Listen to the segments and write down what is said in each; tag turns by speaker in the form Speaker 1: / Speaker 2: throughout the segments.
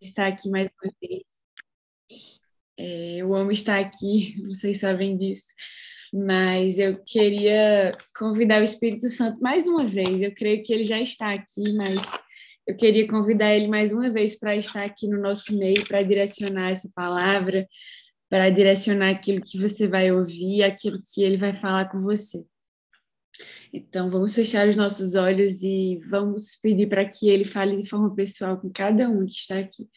Speaker 1: estar aqui mais uma vez. É, eu amo estar aqui, vocês sabem disso. Mas eu queria convidar o Espírito Santo mais uma vez. Eu creio que ele já está aqui, mas eu queria convidar ele mais uma vez para estar aqui no nosso meio, para direcionar essa palavra, para direcionar aquilo que você vai ouvir, aquilo que ele vai falar com você. Então, vamos fechar os nossos olhos e vamos pedir para que ele fale de forma pessoal com cada um que está aqui.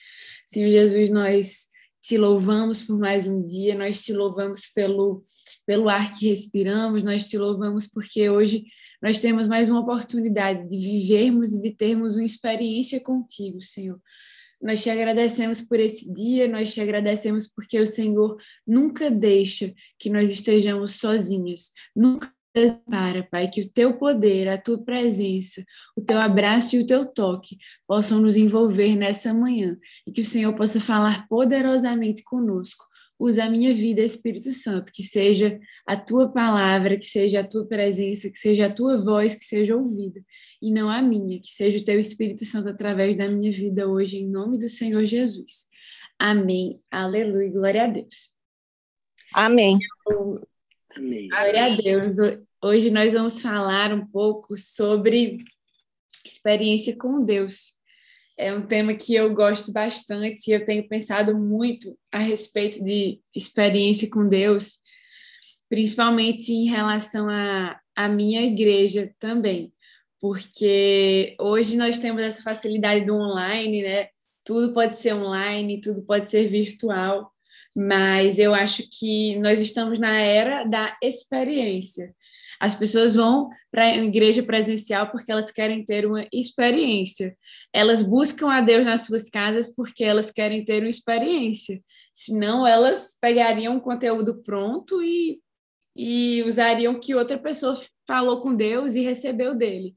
Speaker 1: Senhor Jesus, nós te louvamos por mais um dia, nós te louvamos pelo, pelo ar que respiramos, nós te louvamos porque hoje nós temos mais uma oportunidade de vivermos e de termos uma experiência contigo, Senhor. Nós te agradecemos por esse dia, nós te agradecemos porque o Senhor nunca deixa que nós estejamos sozinhos, nunca para, Pai, que o teu poder, a tua presença, o teu abraço e o teu toque possam nos envolver nessa manhã e que o Senhor possa falar poderosamente conosco. Usa a minha vida, Espírito Santo, que seja a tua palavra, que seja a tua presença, que seja a tua voz, que seja ouvida, e não a minha, que seja o teu Espírito Santo através da minha vida hoje, em nome do Senhor Jesus. Amém. Aleluia. Glória a Deus.
Speaker 2: Amém.
Speaker 1: Amém. Glória a Deus. Hoje nós vamos falar um pouco sobre experiência com Deus. É um tema que eu gosto bastante e eu tenho pensado muito a respeito de experiência com Deus, principalmente em relação à, à minha igreja também, porque hoje nós temos essa facilidade do online, né? Tudo pode ser online, tudo pode ser virtual, mas eu acho que nós estamos na era da experiência. As pessoas vão para a igreja presencial porque elas querem ter uma experiência. Elas buscam a Deus nas suas casas porque elas querem ter uma experiência. Senão, elas pegariam um conteúdo pronto e, e usariam que outra pessoa falou com Deus e recebeu dele.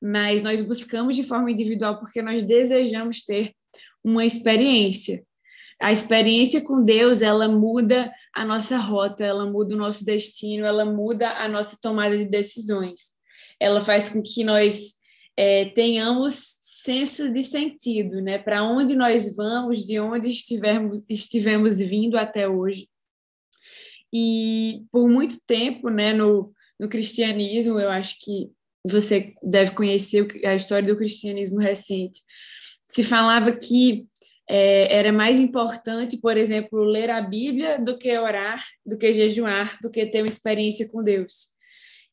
Speaker 1: Mas nós buscamos de forma individual porque nós desejamos ter uma experiência a experiência com Deus, ela muda a nossa rota, ela muda o nosso destino, ela muda a nossa tomada de decisões. Ela faz com que nós é, tenhamos senso de sentido, né? Para onde nós vamos, de onde estivermos, estivemos vindo até hoje. E por muito tempo, né, no, no cristianismo, eu acho que você deve conhecer a história do cristianismo recente, se falava que é, era mais importante, por exemplo, ler a Bíblia do que orar, do que jejuar, do que ter uma experiência com Deus.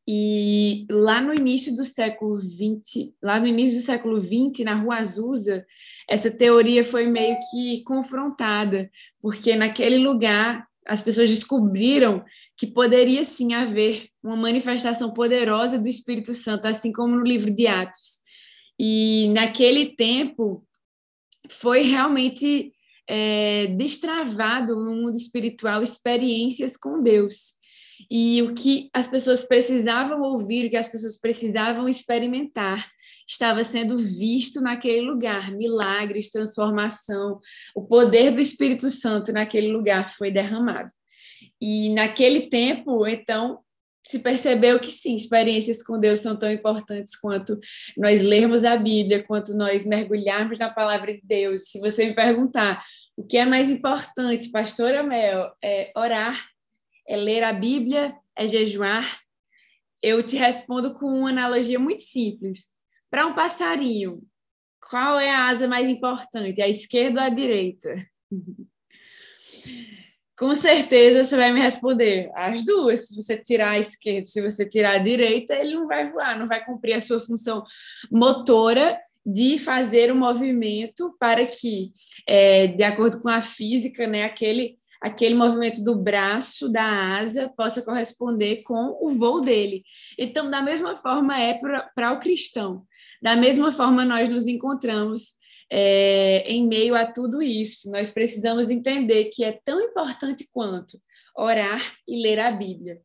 Speaker 1: E lá no início do século XX, lá no início do século XX, na Rua Azusa, essa teoria foi meio que confrontada, porque naquele lugar as pessoas descobriram que poderia sim haver uma manifestação poderosa do Espírito Santo, assim como no livro de Atos. E naquele tempo, foi realmente é, destravado no mundo espiritual experiências com Deus. E o que as pessoas precisavam ouvir, o que as pessoas precisavam experimentar, estava sendo visto naquele lugar milagres, transformação, o poder do Espírito Santo naquele lugar foi derramado. E naquele tempo, então, se percebeu que sim, experiências com Deus são tão importantes quanto nós lermos a Bíblia, quanto nós mergulharmos na palavra de Deus. Se você me perguntar o que é mais importante, pastora Mel, é orar, é ler a Bíblia, é jejuar, eu te respondo com uma analogia muito simples. Para um passarinho, qual é a asa mais importante, a esquerda ou a direita? Com certeza você vai me responder as duas. Se você tirar a esquerda, se você tirar a direita, ele não vai voar, não vai cumprir a sua função motora de fazer o um movimento para que, é, de acordo com a física, né, aquele, aquele movimento do braço, da asa, possa corresponder com o voo dele. Então, da mesma forma é para o cristão. Da mesma forma, nós nos encontramos é, em meio a tudo isso. Nós precisamos entender que é tão importante quanto orar e ler a Bíblia.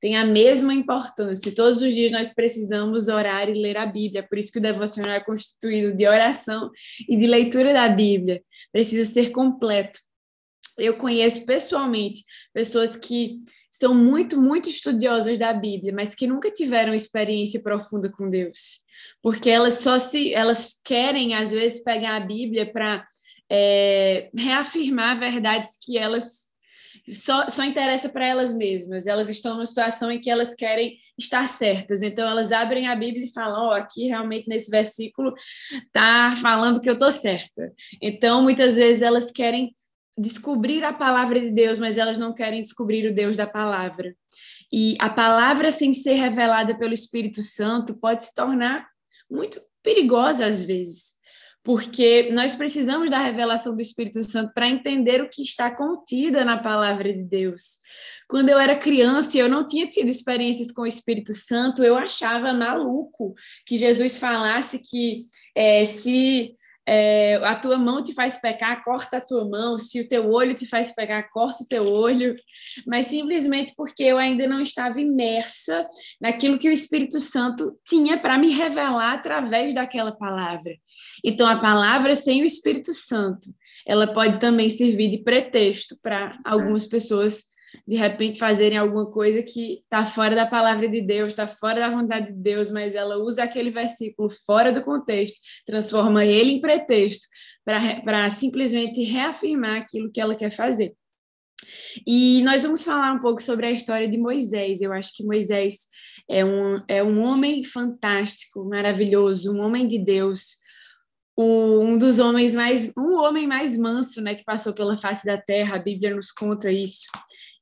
Speaker 1: Tem a mesma importância. Todos os dias nós precisamos orar e ler a Bíblia. Por isso que o devocional é constituído de oração e de leitura da Bíblia. Precisa ser completo. Eu conheço pessoalmente pessoas que são muito, muito estudiosas da Bíblia, mas que nunca tiveram experiência profunda com Deus porque elas só se elas querem às vezes pegar a Bíblia para é, reafirmar verdades que elas só, só interessa para elas mesmas. Elas estão numa situação em que elas querem estar certas. Então, elas abrem a Bíblia e falam: Ó, oh, aqui realmente nesse versículo está falando que eu estou certa. Então, muitas vezes elas querem descobrir a palavra de Deus, mas elas não querem descobrir o Deus da palavra. E a palavra, sem ser revelada pelo Espírito Santo, pode se tornar muito perigosa às vezes porque nós precisamos da revelação do Espírito Santo para entender o que está contida na palavra de Deus. Quando eu era criança e eu não tinha tido experiências com o Espírito Santo, eu achava maluco que Jesus falasse que é, se é, a tua mão te faz pecar, corta a tua mão. Se o teu olho te faz pecar, corta o teu olho. Mas simplesmente porque eu ainda não estava imersa naquilo que o Espírito Santo tinha para me revelar através daquela palavra. Então, a palavra sem o Espírito Santo, ela pode também servir de pretexto para algumas pessoas de repente fazerem alguma coisa que está fora da palavra de Deus, está fora da vontade de Deus, mas ela usa aquele versículo fora do contexto, transforma ele em pretexto para simplesmente reafirmar aquilo que ela quer fazer. E nós vamos falar um pouco sobre a história de Moisés. Eu acho que Moisés é um, é um homem fantástico, maravilhoso, um homem de Deus, o, um dos homens mais, um homem mais manso, né, que passou pela face da terra. A Bíblia nos conta isso.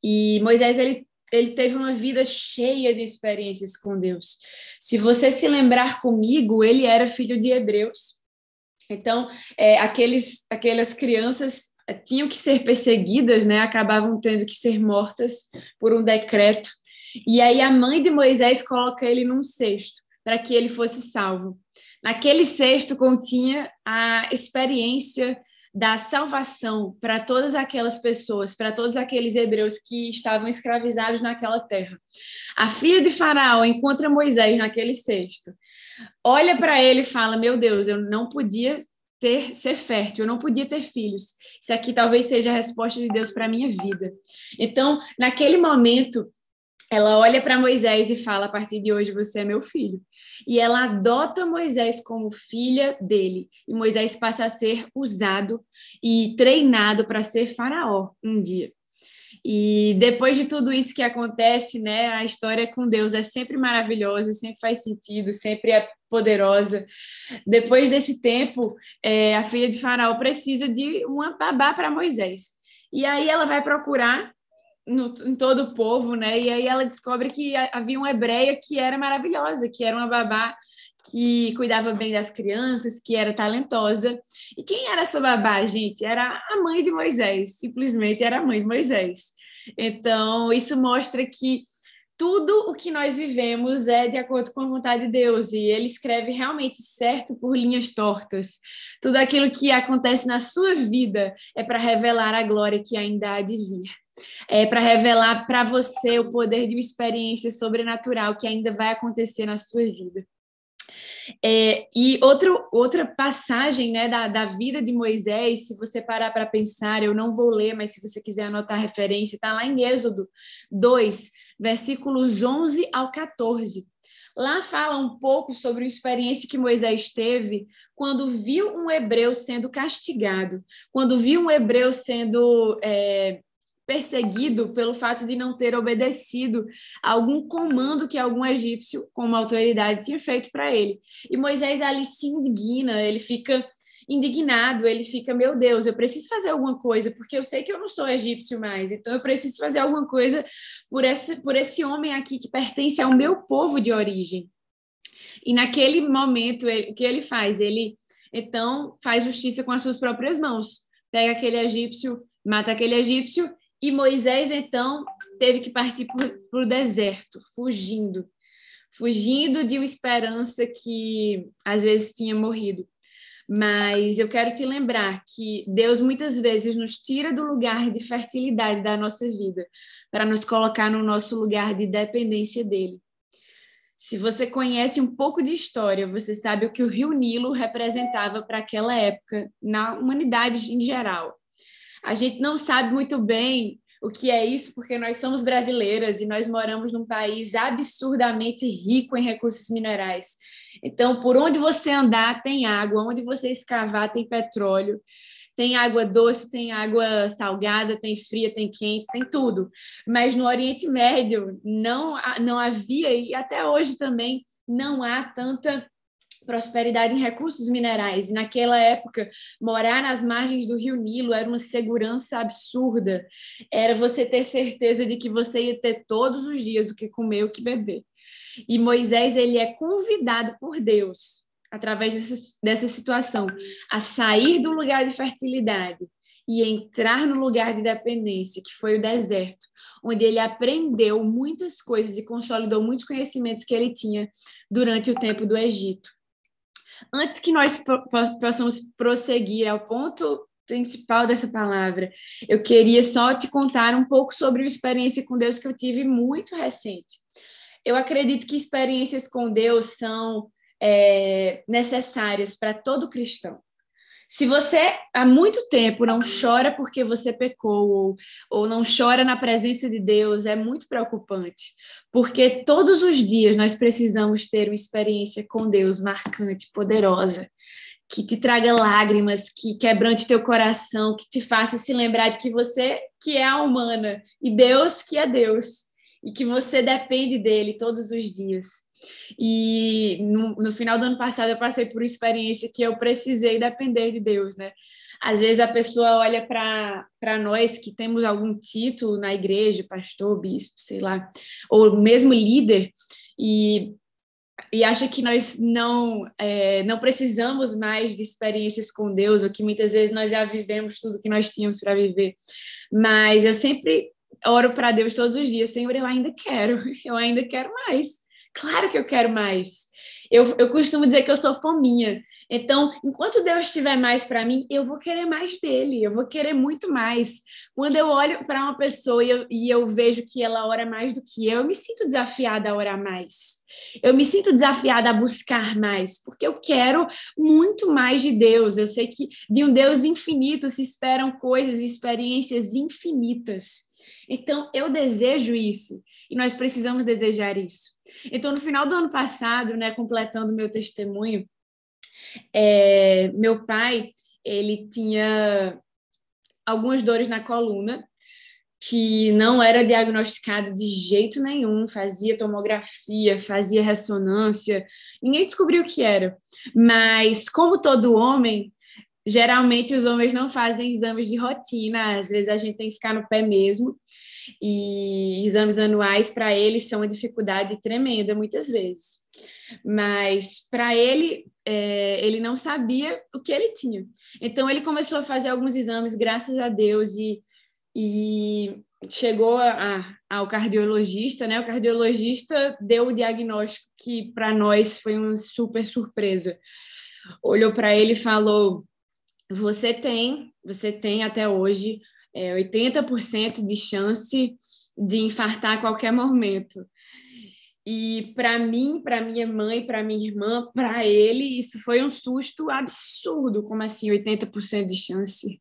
Speaker 1: E Moisés ele ele teve uma vida cheia de experiências com Deus. Se você se lembrar comigo, ele era filho de hebreus. Então, é, aqueles, aquelas crianças é, tinham que ser perseguidas, né? Acabavam tendo que ser mortas por um decreto. E aí a mãe de Moisés coloca ele num cesto para que ele fosse salvo. Naquele cesto continha a experiência da salvação para todas aquelas pessoas, para todos aqueles hebreus que estavam escravizados naquela terra. A filha de Faraó encontra Moisés naquele cesto, olha para ele e fala: Meu Deus, eu não podia ter ser fértil, eu não podia ter filhos. Isso aqui talvez seja a resposta de Deus para minha vida. Então, naquele momento, ela olha para Moisés e fala: a partir de hoje você é meu filho. E ela adota Moisés como filha dele. E Moisés passa a ser usado e treinado para ser faraó um dia. E depois de tudo isso que acontece, né, a história com Deus é sempre maravilhosa, sempre faz sentido, sempre é poderosa. Depois desse tempo, é, a filha de Faraó precisa de uma babá para Moisés. E aí ela vai procurar no, em todo o povo, né? E aí ela descobre que havia uma hebreia que era maravilhosa, que era uma babá que cuidava bem das crianças, que era talentosa. E quem era essa babá, gente? Era a mãe de Moisés, simplesmente era a mãe de Moisés. Então, isso mostra que tudo o que nós vivemos é de acordo com a vontade de Deus, e ele escreve realmente certo por linhas tortas. Tudo aquilo que acontece na sua vida é para revelar a glória que ainda há de vir é, para revelar para você o poder de uma experiência sobrenatural que ainda vai acontecer na sua vida. É, e outro, outra passagem né, da, da vida de Moisés, se você parar para pensar, eu não vou ler, mas se você quiser anotar a referência, está lá em Êxodo 2, versículos 11 ao 14. Lá fala um pouco sobre a experiência que Moisés teve quando viu um hebreu sendo castigado, quando viu um hebreu sendo é, perseguido pelo fato de não ter obedecido a algum comando que algum egípcio, como autoridade, tinha feito para ele. E Moisés ali se indigna, ele fica indignado, ele fica, meu Deus, eu preciso fazer alguma coisa, porque eu sei que eu não sou egípcio mais, então eu preciso fazer alguma coisa por esse, por esse homem aqui que pertence ao meu povo de origem. E naquele momento, ele, o que ele faz? Ele, então, faz justiça com as suas próprias mãos. Pega aquele egípcio, mata aquele egípcio e Moisés, então, teve que partir para o deserto, fugindo. Fugindo de uma esperança que às vezes tinha morrido. Mas eu quero te lembrar que Deus muitas vezes nos tira do lugar de fertilidade da nossa vida para nos colocar no nosso lugar de dependência dele. Se você conhece um pouco de história, você sabe o que o Rio Nilo representava para aquela época na humanidade em geral. A gente não sabe muito bem o que é isso, porque nós somos brasileiras e nós moramos num país absurdamente rico em recursos minerais. Então, por onde você andar, tem água, onde você escavar, tem petróleo. Tem água doce, tem água salgada, tem fria, tem quente, tem tudo. Mas no Oriente Médio não, não havia, e até hoje também não há tanta prosperidade em recursos minerais. E naquela época, morar nas margens do Rio Nilo era uma segurança absurda. Era você ter certeza de que você ia ter todos os dias o que comer, o que beber. E Moisés ele é convidado por Deus, através dessa, dessa situação, a sair do lugar de fertilidade e entrar no lugar de dependência, que foi o deserto, onde ele aprendeu muitas coisas e consolidou muitos conhecimentos que ele tinha durante o tempo do Egito. Antes que nós possamos prosseguir ao ponto principal dessa palavra, eu queria só te contar um pouco sobre uma experiência com Deus que eu tive muito recente. Eu acredito que experiências com Deus são é, necessárias para todo cristão. Se você há muito tempo não chora porque você pecou ou, ou não chora na presença de Deus, é muito preocupante, porque todos os dias nós precisamos ter uma experiência com Deus marcante, poderosa, que te traga lágrimas, que quebrante teu coração, que te faça se lembrar de que você que é a humana e Deus que é Deus e que você depende dele todos os dias. E no, no, final do ano passado eu passei por uma experiência que eu precisei depender de Deus, né? Às vezes a pessoa olha para nós que temos algum título na igreja, pastor, bispo, sei lá, ou mesmo líder, e, e acha que nós não, é, não precisamos mais de experiências com Deus, ou que muitas vezes nós já vivemos tudo que nós tínhamos para viver. Mas eu sempre oro para Deus todos os dias, Senhor, eu ainda quero, eu ainda quero mais. Claro que eu quero mais. Eu, eu costumo dizer que eu sou fominha. Então, enquanto Deus tiver mais para mim, eu vou querer mais dele, eu vou querer muito mais. Quando eu olho para uma pessoa e eu, e eu vejo que ela ora mais do que eu, eu me sinto desafiada a orar mais. Eu me sinto desafiada a buscar mais, porque eu quero muito mais de Deus. Eu sei que de um Deus infinito se esperam coisas e experiências infinitas. Então, eu desejo isso e nós precisamos desejar isso. Então, no final do ano passado, né, completando meu testemunho, é, meu pai, ele tinha algumas dores na coluna que não era diagnosticado de jeito nenhum, fazia tomografia, fazia ressonância, ninguém descobriu o que era. Mas, como todo homem, geralmente os homens não fazem exames de rotina, às vezes a gente tem que ficar no pé mesmo. E exames anuais para ele são uma dificuldade tremenda muitas vezes. Mas para ele, é, ele não sabia o que ele tinha. Então ele começou a fazer alguns exames, graças a Deus, e, e chegou a, ao cardiologista, né? O cardiologista deu o diagnóstico que para nós foi uma super surpresa. Olhou para ele e falou: você tem, você tem até hoje é, 80% de chance de infartar a qualquer momento. E para mim, para minha mãe, para minha irmã, para ele, isso foi um susto absurdo. Como assim, 80% de chance?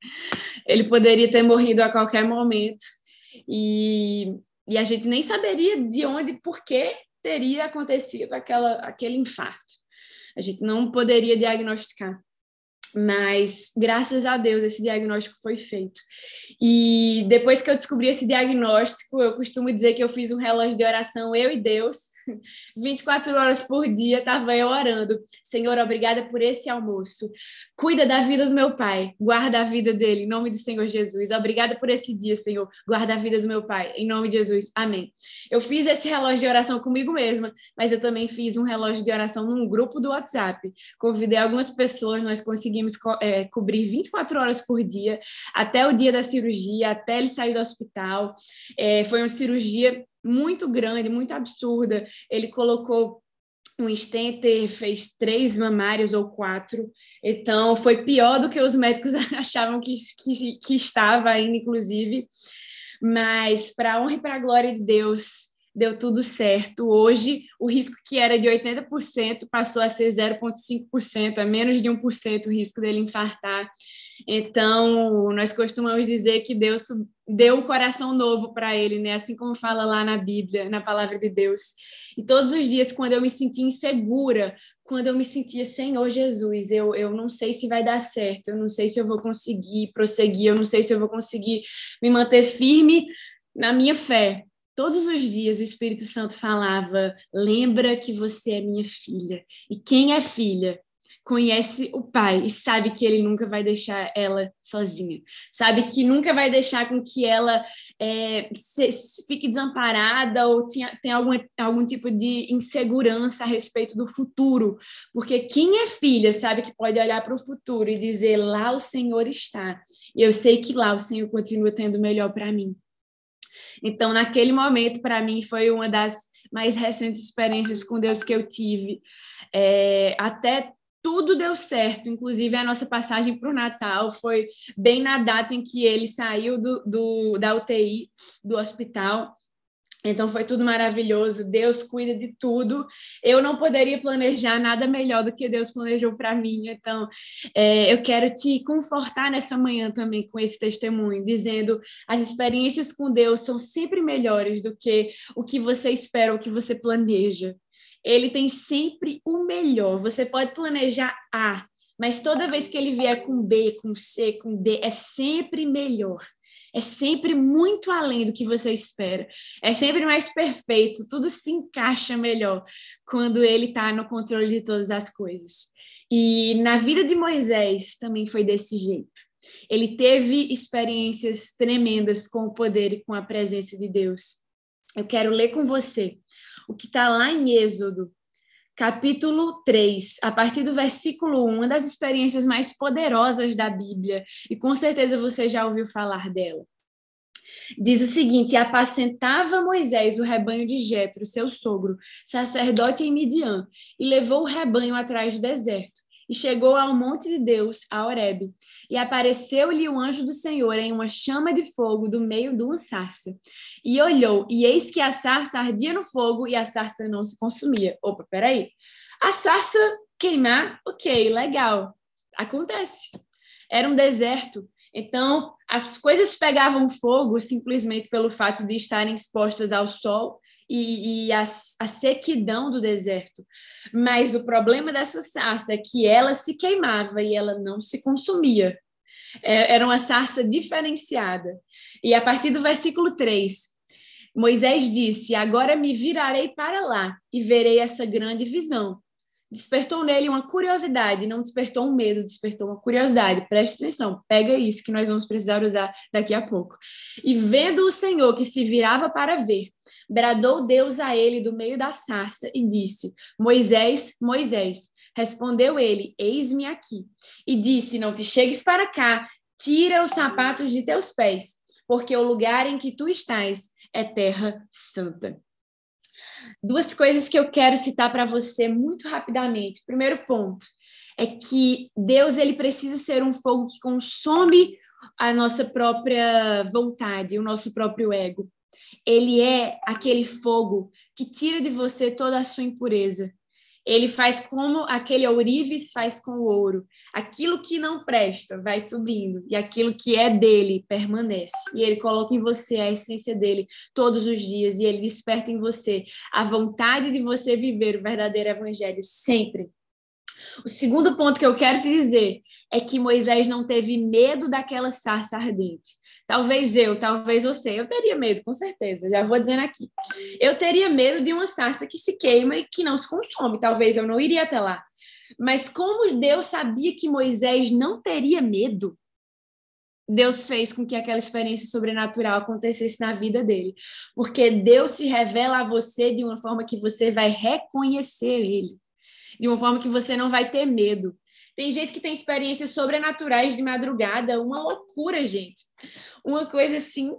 Speaker 1: Ele poderia ter morrido a qualquer momento. E, e a gente nem saberia de onde, por que teria acontecido aquela, aquele infarto. A gente não poderia diagnosticar. Mas, graças a Deus, esse diagnóstico foi feito. E depois que eu descobri esse diagnóstico, eu costumo dizer que eu fiz um relógio de oração, eu e Deus, 24 horas por dia estava eu orando. Senhor, obrigada por esse almoço. Cuida da vida do meu pai, guarda a vida dele, em nome do Senhor Jesus. Obrigada por esse dia, Senhor. Guarda a vida do meu pai, em nome de Jesus. Amém. Eu fiz esse relógio de oração comigo mesma, mas eu também fiz um relógio de oração num grupo do WhatsApp. Convidei algumas pessoas, nós conseguimos é, cobrir 24 horas por dia, até o dia da cirurgia, até ele sair do hospital. É, foi uma cirurgia muito grande, muito absurda. Ele colocou um stenter, fez três mamários ou quatro, então foi pior do que os médicos achavam que, que, que estava ainda, inclusive. Mas, para honra e para glória de Deus, deu tudo certo. Hoje, o risco que era de 80% passou a ser 0,5%, é menos de 1% o risco dele infartar. Então, nós costumamos dizer que Deus deu um coração novo para ele, né? Assim como fala lá na Bíblia, na palavra de Deus. E todos os dias, quando eu me sentia insegura, quando eu me sentia, Senhor Jesus, eu, eu não sei se vai dar certo, eu não sei se eu vou conseguir prosseguir, eu não sei se eu vou conseguir me manter firme na minha fé. Todos os dias o Espírito Santo falava: lembra que você é minha filha. E quem é filha conhece o pai e sabe que ele nunca vai deixar ela sozinha. Sabe que nunca vai deixar com que ela é, se, fique desamparada ou tenha, tenha algum, algum tipo de insegurança a respeito do futuro. Porque quem é filha sabe que pode olhar para o futuro e dizer: lá o Senhor está. E eu sei que lá o Senhor continua tendo melhor para mim. Então, naquele momento, para mim, foi uma das mais recentes experiências com Deus que eu tive. É, até tudo deu certo, inclusive a nossa passagem para o Natal foi bem na data em que ele saiu do, do, da UTI, do hospital. Então foi tudo maravilhoso. Deus cuida de tudo. Eu não poderia planejar nada melhor do que Deus planejou para mim. Então é, eu quero te confortar nessa manhã também com esse testemunho, dizendo as experiências com Deus são sempre melhores do que o que você espera, o que você planeja. Ele tem sempre o melhor. Você pode planejar A, mas toda vez que ele vier com B, com C, com D, é sempre melhor é sempre muito além do que você espera. É sempre mais perfeito, tudo se encaixa melhor quando ele está no controle de todas as coisas. E na vida de Moisés também foi desse jeito. Ele teve experiências tremendas com o poder e com a presença de Deus. Eu quero ler com você o que está lá em Êxodo, capítulo 3, a partir do versículo 1, uma das experiências mais poderosas da Bíblia, e com certeza você já ouviu falar dela. Diz o seguinte: apacentava Moisés o rebanho de Jetro, seu sogro, sacerdote em Midian, e levou o rebanho atrás do deserto. E chegou ao monte de Deus, a Horebe, e apareceu-lhe o anjo do Senhor em uma chama de fogo do meio de uma sarça. E olhou, e eis que a sarça ardia no fogo e a sarça não se consumia. Opa, peraí. A sarça queimar, ok, legal. Acontece. Era um deserto. Então, as coisas pegavam fogo simplesmente pelo fato de estarem expostas ao sol e, e a, a, sequidão do deserto. Mas o problema dessa sarça é que ela se queimava e ela não se consumia. É, era uma sarça diferenciada. E a partir do versículo 3, Moisés disse: Agora me virarei para lá e verei essa grande visão. Despertou nele uma curiosidade, não despertou um medo, despertou uma curiosidade. Preste atenção, pega isso que nós vamos precisar usar daqui a pouco. E vendo o Senhor que se virava para ver, bradou Deus a ele do meio da sarça e disse: Moisés, Moisés. Respondeu ele: Eis-me aqui. E disse: Não te chegues para cá, tira os sapatos de teus pés, porque o lugar em que tu estás é terra santa. Duas coisas que eu quero citar para você muito rapidamente. Primeiro ponto é que Deus ele precisa ser um fogo que consome a nossa própria vontade, o nosso próprio ego ele é aquele fogo que tira de você toda a sua impureza. Ele faz como aquele ourives faz com o ouro. Aquilo que não presta vai subindo e aquilo que é dele permanece. E ele coloca em você a essência dele todos os dias e ele desperta em você a vontade de você viver o verdadeiro evangelho sempre. O segundo ponto que eu quero te dizer é que Moisés não teve medo daquela sarça ardente. Talvez eu, talvez você, eu teria medo, com certeza, já vou dizendo aqui. Eu teria medo de uma sarça que se queima e que não se consome, talvez eu não iria até lá. Mas como Deus sabia que Moisés não teria medo, Deus fez com que aquela experiência sobrenatural acontecesse na vida dele. Porque Deus se revela a você de uma forma que você vai reconhecer ele, de uma forma que você não vai ter medo. Tem gente que tem experiências sobrenaturais de madrugada, uma loucura, gente. Uma coisa assim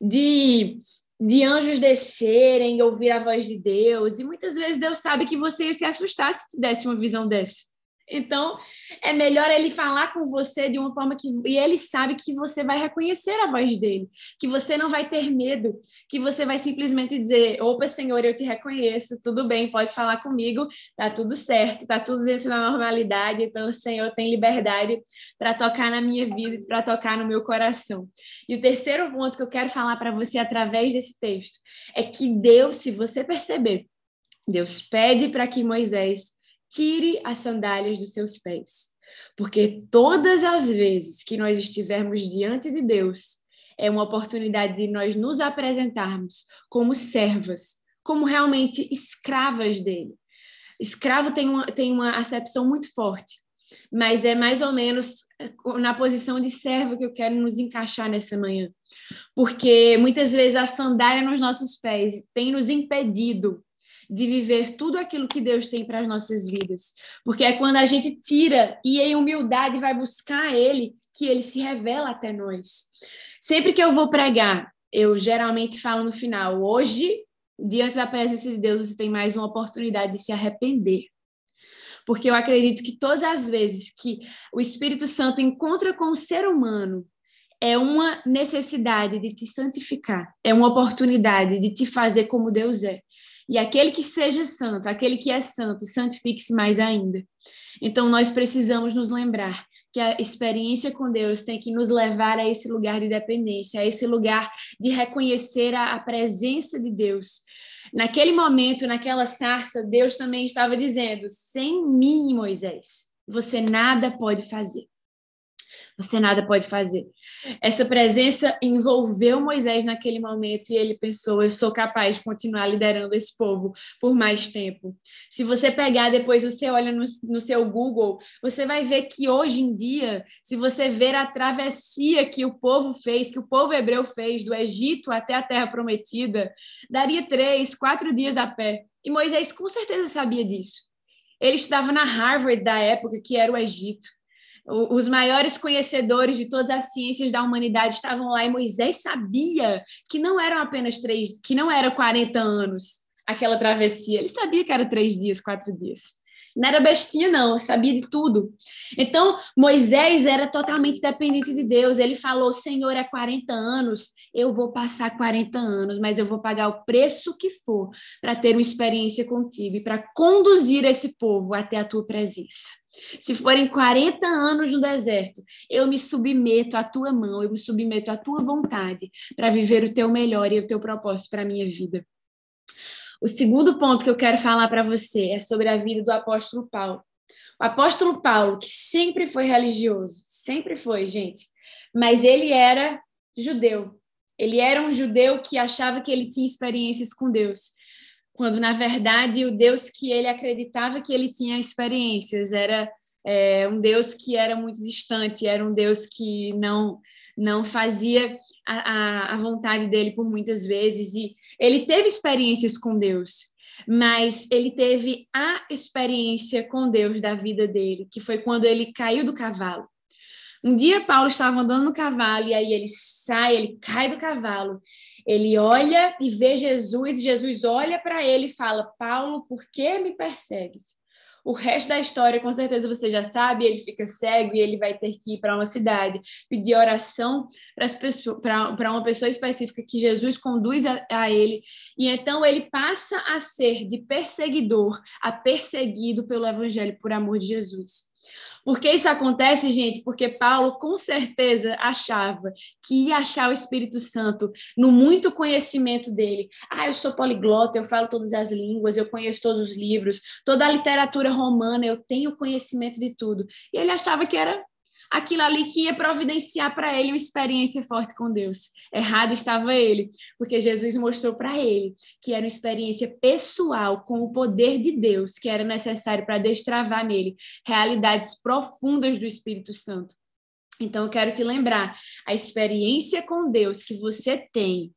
Speaker 1: de de anjos descerem, ouvir a voz de Deus, e muitas vezes Deus sabe que você ia se assustar se te desse uma visão dessa. Então, é melhor ele falar com você de uma forma que e ele sabe que você vai reconhecer a voz dele, que você não vai ter medo, que você vai simplesmente dizer: "Opa, Senhor, eu te reconheço, tudo bem, pode falar comigo, tá tudo certo, tá tudo dentro da normalidade, então o Senhor tem liberdade para tocar na minha vida, para tocar no meu coração". E o terceiro ponto que eu quero falar para você através desse texto é que Deus, se você perceber, Deus pede para que Moisés tire as sandálias dos seus pés. Porque todas as vezes que nós estivermos diante de Deus, é uma oportunidade de nós nos apresentarmos como servas, como realmente escravas dele. Escravo tem uma, tem uma acepção muito forte, mas é mais ou menos na posição de servo que eu quero nos encaixar nessa manhã. Porque muitas vezes a sandália nos nossos pés tem nos impedido de viver tudo aquilo que Deus tem para as nossas vidas. Porque é quando a gente tira e em humildade vai buscar Ele que Ele se revela até nós. Sempre que eu vou pregar, eu geralmente falo no final: hoje, diante da presença de Deus, você tem mais uma oportunidade de se arrepender. Porque eu acredito que todas as vezes que o Espírito Santo encontra com o ser humano, é uma necessidade de te santificar, é uma oportunidade de te fazer como Deus é. E aquele que seja santo, aquele que é santo, santifique-se mais ainda. Então, nós precisamos nos lembrar que a experiência com Deus tem que nos levar a esse lugar de dependência, a esse lugar de reconhecer a, a presença de Deus. Naquele momento, naquela sarça, Deus também estava dizendo: sem mim, Moisés, você nada pode fazer. Você nada pode fazer. Essa presença envolveu Moisés naquele momento e ele pensou: eu sou capaz de continuar liderando esse povo por mais tempo. Se você pegar depois, você olha no, no seu Google, você vai ver que hoje em dia, se você ver a travessia que o povo fez, que o povo hebreu fez do Egito até a Terra Prometida, daria três, quatro dias a pé. E Moisés com certeza sabia disso. Ele estudava na Harvard da época, que era o Egito os maiores conhecedores de todas as ciências da humanidade estavam lá e Moisés sabia que não eram apenas três, que não era 40 anos aquela travessia. Ele sabia que era três dias, quatro dias. Não era bestinha, não, sabia de tudo. Então, Moisés era totalmente dependente de Deus. Ele falou: Senhor, há 40 anos, eu vou passar 40 anos, mas eu vou pagar o preço que for para ter uma experiência contigo e para conduzir esse povo até a tua presença. Se forem 40 anos no deserto, eu me submeto à tua mão, eu me submeto à tua vontade para viver o teu melhor e o teu propósito para a minha vida. O segundo ponto que eu quero falar para você é sobre a vida do apóstolo Paulo. O apóstolo Paulo, que sempre foi religioso, sempre foi, gente, mas ele era judeu. Ele era um judeu que achava que ele tinha experiências com Deus quando na verdade o Deus que ele acreditava que ele tinha experiências era é, um Deus que era muito distante, era um Deus que não não fazia a, a, a vontade dele por muitas vezes e ele teve experiências com Deus, mas ele teve a experiência com Deus da vida dele, que foi quando ele caiu do cavalo. Um dia Paulo estava andando no cavalo e aí ele sai, ele cai do cavalo ele olha e vê Jesus, e Jesus olha para ele e fala: Paulo, por que me persegues? O resto da história, com certeza você já sabe, ele fica cego e ele vai ter que ir para uma cidade, pedir oração para uma pessoa específica que Jesus conduz a, a, ele, e então ele passa a ser de perseguidor a perseguido pelo evangelho por amor de Jesus. Por que isso acontece, gente? Porque Paulo com certeza achava que ia achar o Espírito Santo no muito conhecimento dele. Ah, eu sou poliglota, eu falo todas as línguas, eu conheço todos os livros, toda a literatura romana, eu tenho conhecimento de tudo. E ele achava que era aquilo ali que ia providenciar para ele uma experiência forte com Deus. Errado estava ele, porque Jesus mostrou para ele que era uma experiência pessoal com o poder de Deus que era necessário para destravar nele realidades profundas do Espírito Santo. Então eu quero te lembrar, a experiência com Deus que você tem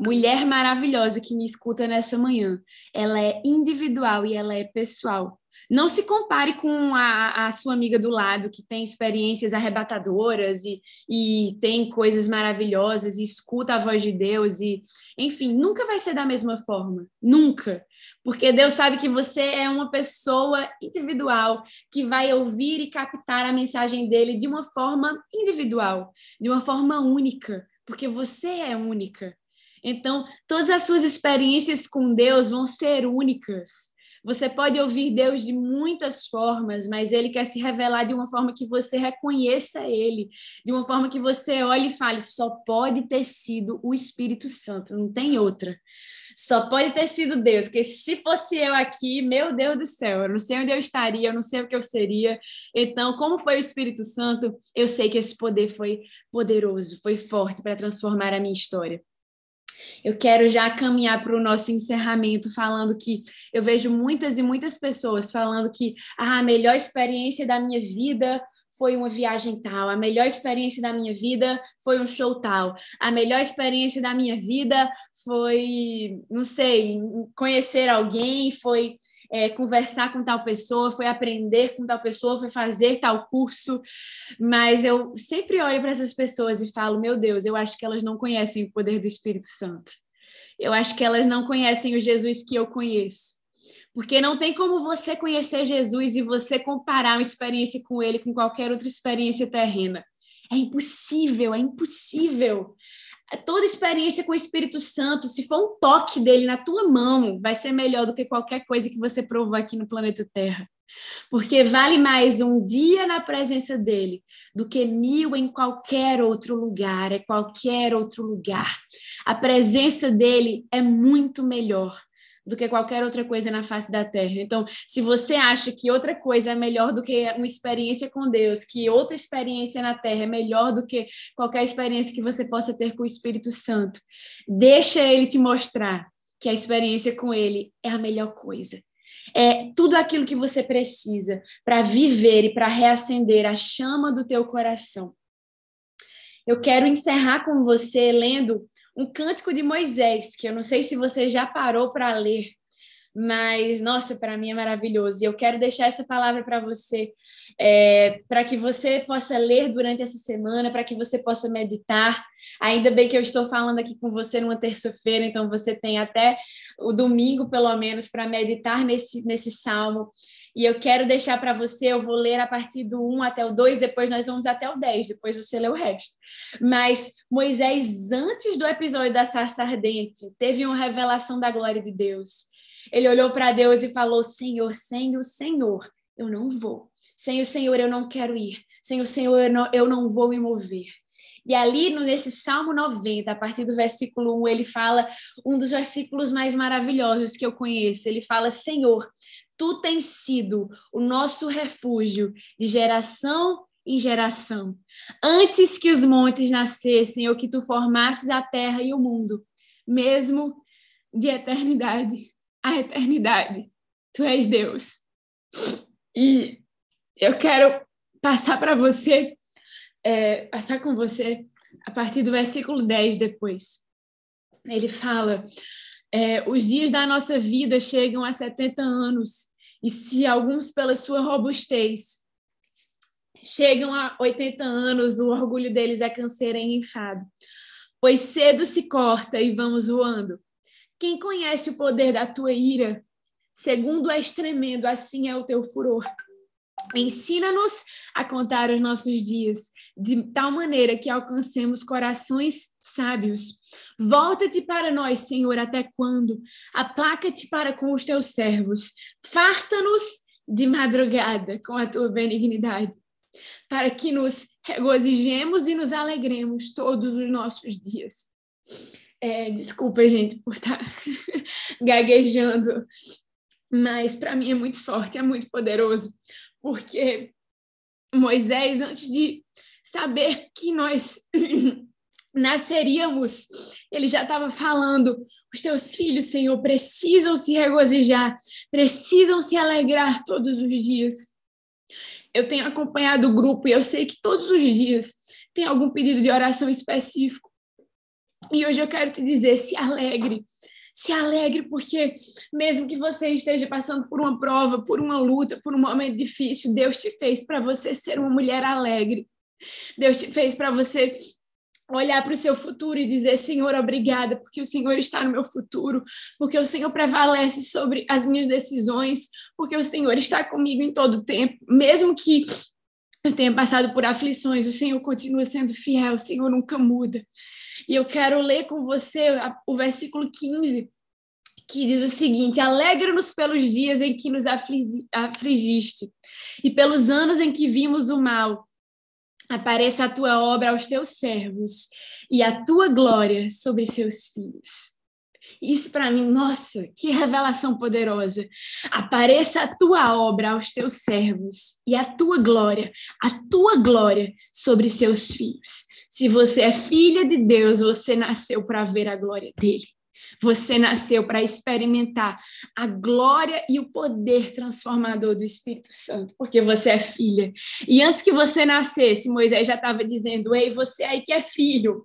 Speaker 1: mulher maravilhosa que me escuta nessa manhã, ela é individual e ela é pessoal. Não se compare com a, a, sua amiga do lado, que tem experiências arrebatadoras e, e tem coisas maravilhosas e escuta a voz de Deus. e Enfim, nunca vai ser da mesma forma. Nunca. Porque Deus sabe que você é uma pessoa individual que vai ouvir e captar a mensagem dele de uma forma individual, de uma forma única, porque você é única. Então, todas as suas experiências com Deus vão ser únicas. Você pode ouvir Deus de muitas formas, mas ele quer se revelar de uma forma que você reconheça ele, de uma forma que você olhe e fale: só pode ter sido o Espírito Santo, não tem outra. Só pode ter sido Deus, porque se fosse eu aqui, meu Deus do céu, eu não sei onde eu estaria, eu não sei o que eu seria. Então, como foi o Espírito Santo, eu sei que esse poder foi poderoso, foi forte para transformar a minha história. Eu quero já caminhar para o nosso encerramento, falando que eu vejo muitas e muitas pessoas falando que ah, a melhor experiência da minha vida foi uma viagem tal, a melhor experiência da minha vida foi um show tal, a melhor experiência da minha vida foi, não sei, conhecer alguém, foi é, conversar com tal pessoa, foi aprender com tal pessoa, foi fazer tal curso. Mas eu sempre olho para essas pessoas e falo: meu Deus, eu acho que elas não conhecem o poder do Espírito Santo. Eu acho que elas não conhecem o Jesus que eu conheço. Porque não tem como você conhecer Jesus e você comparar uma experiência com ele com qualquer outra experiência terrena. É impossível, é impossível toda experiência com o Espírito Santo, se for um toque dele na tua mão, vai ser melhor do que qualquer coisa que você provou aqui no planeta Terra. Porque vale mais um dia na presença dele do que mil em qualquer outro lugar, é qualquer outro lugar. A presença dele é muito melhor do que qualquer outra coisa na face da terra. Então, se você acha que outra coisa é melhor do que uma experiência com Deus, que outra experiência na terra é melhor do que qualquer experiência que você possa ter com o Espírito Santo, deixa ele te mostrar que a experiência com ele é a melhor coisa. É tudo aquilo que você precisa para viver e para reacender a chama do teu coração. Eu quero encerrar com você lendo um cântico de Moisés, que eu não sei se você já parou para ler, mas nossa, para mim é maravilhoso. E eu quero deixar essa palavra para você, é, para que você possa ler durante essa semana, para que você possa meditar. Ainda bem que eu estou falando aqui com você numa terça-feira, então você tem até o domingo, pelo menos, para meditar nesse, nesse salmo. E eu quero deixar para você, eu vou ler a partir do 1 até o 2, depois nós vamos até o 10, depois você lê o resto. Mas Moisés, antes do episódio da sarça ardente, teve uma revelação da glória de Deus. Ele olhou para Deus e falou: Senhor, Senhor, Senhor, eu não vou. Senhor, Senhor, eu não quero ir. Senhor, Senhor, eu não, eu não vou me mover. E ali, nesse Salmo 90, a partir do versículo 1, ele fala um dos versículos mais maravilhosos que eu conheço. Ele fala: Senhor, tu tens sido o nosso refúgio de geração em geração. Antes que os montes nascessem ou que tu formasses a terra e o mundo, mesmo de eternidade a eternidade, tu és Deus. E eu quero passar para você, é, passar com você a partir do versículo 10 depois. Ele fala: é, os dias da nossa vida chegam a 70 anos, e se alguns, pela sua robustez, chegam a 80 anos, o orgulho deles é canseiro e enfado. Pois cedo se corta e vamos voando. Quem conhece o poder da tua ira? Segundo és tremendo, assim é o teu furor. Ensina-nos a contar os nossos dias, de tal maneira que alcancemos corações sábios. Volta-te para nós, Senhor, até quando? Aplaca-te para com os teus servos. Farta-nos de madrugada com a tua benignidade, para que nos regozijemos e nos alegremos todos os nossos dias. É, desculpa, gente, por estar tá gaguejando, mas para mim é muito forte, é muito poderoso, porque Moisés, antes de saber que nós nasceríamos, ele já estava falando: os teus filhos, Senhor, precisam se regozijar, precisam se alegrar todos os dias. Eu tenho acompanhado o grupo e eu sei que todos os dias tem algum pedido de oração específico. E hoje eu quero te dizer: se alegre, Se alegre, porque mesmo que você esteja passando por uma prova, por uma luta, por um momento difícil, Deus te fez para você ser uma mulher alegre. Deus te fez para você olhar para o seu futuro e dizer: Senhor, obrigada, porque o Senhor está no meu futuro, porque o Senhor prevalece sobre as minhas decisões, porque o Senhor está comigo em todo o tempo, mesmo que eu tenha passado por aflições, o Senhor continua sendo fiel, o Senhor nunca muda. E eu quero ler com você o versículo 15, que diz o seguinte: Alegra-nos pelos dias em que nos afligiste, e pelos anos em que vimos o mal apareça a tua obra aos teus servos e a tua glória sobre seus filhos. Isso para mim, nossa, que revelação poderosa. Apareça a tua obra aos teus servos e a tua glória, a tua glória sobre seus filhos. Se você é filha de Deus, você nasceu para ver a glória dele. Você nasceu para experimentar a glória e o poder transformador do Espírito Santo, porque você é filha. E antes que você nascesse, Moisés já estava dizendo: Ei, você aí que é filho.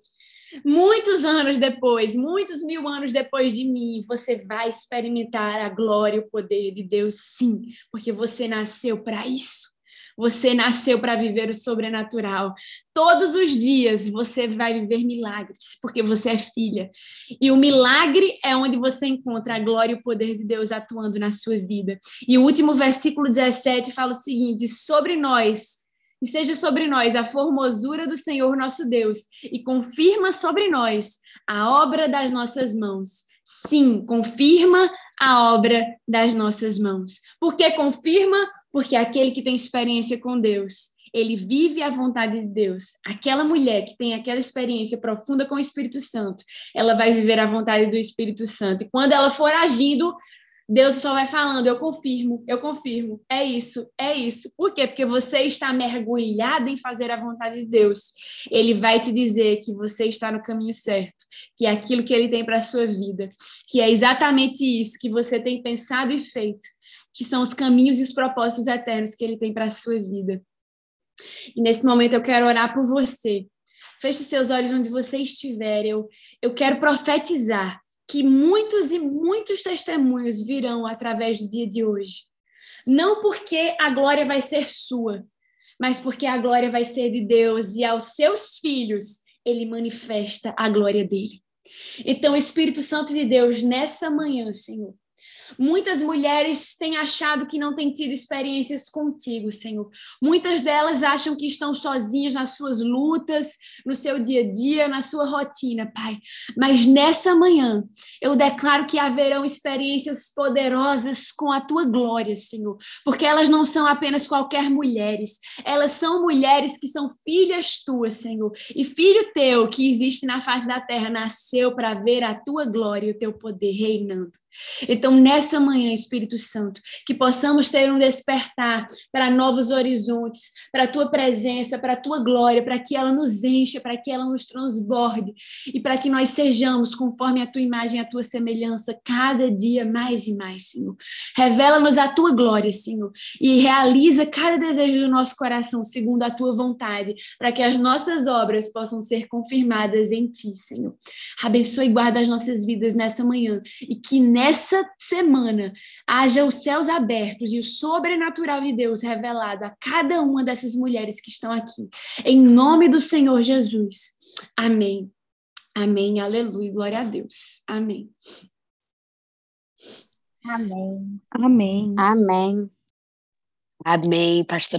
Speaker 1: Muitos anos depois, muitos mil anos depois de mim, você vai experimentar a glória e o poder de Deus, sim, porque você nasceu para isso. Você nasceu para viver o sobrenatural. Todos os dias você vai viver milagres, porque você é filha. E o milagre é onde você encontra a glória e o poder de Deus atuando na sua vida. E o último versículo 17 fala o seguinte: sobre nós e seja sobre nós a formosura do Senhor nosso Deus, e confirma sobre nós a obra das nossas mãos. Sim, confirma a obra das nossas mãos. Por que confirma? Porque aquele que tem experiência com Deus, ele vive a vontade de Deus. Aquela mulher que tem aquela experiência profunda com o Espírito Santo, ela vai viver a vontade do Espírito Santo. E quando ela for agindo, Deus só vai falando, eu confirmo, eu confirmo. É isso, é isso. Por quê? Porque você está mergulhado em fazer a vontade de Deus. Ele vai te dizer que você está no caminho certo, que é aquilo que ele tem para a sua vida, que é exatamente isso que você tem pensado e feito que são os caminhos e os propósitos eternos que ele tem para a sua vida. E nesse momento eu quero orar por você. Feche seus olhos onde você estiver. Eu, eu quero profetizar que muitos e muitos testemunhos virão através do dia de hoje. Não porque a glória vai ser sua, mas porque a glória vai ser de Deus e aos seus filhos ele manifesta a glória dele. Então, Espírito Santo de Deus, nessa manhã, Senhor, Muitas mulheres têm achado que não têm tido experiências contigo, Senhor. Muitas delas acham que estão sozinhas nas suas lutas, no seu dia a dia, na sua rotina, Pai. Mas nessa manhã, eu declaro que haverão experiências poderosas com a tua glória, Senhor. Porque elas não são apenas qualquer mulheres, elas são mulheres que são filhas tuas, Senhor. E filho teu que existe na face da terra nasceu para ver a tua glória e o teu poder reinando. Então, nessa manhã, Espírito Santo, que possamos ter um despertar para novos horizontes, para a tua presença, para a tua glória, para que ela nos encha, para que ela nos transborde e para que nós sejamos conforme a tua imagem, a tua semelhança, cada dia mais e mais, Senhor. Revela-nos a tua glória, Senhor, e realiza cada desejo do nosso coração segundo a tua vontade, para que as nossas obras possam ser confirmadas em ti, Senhor. Abençoe e guarda as nossas vidas nessa manhã e que nessa nessa semana haja os céus abertos e o sobrenatural de Deus revelado a cada uma dessas mulheres que estão aqui. Em nome do Senhor Jesus. Amém. Amém. Aleluia. Glória a Deus. Amém.
Speaker 2: Amém.
Speaker 3: Amém.
Speaker 2: Amém.
Speaker 4: Amém, pastor.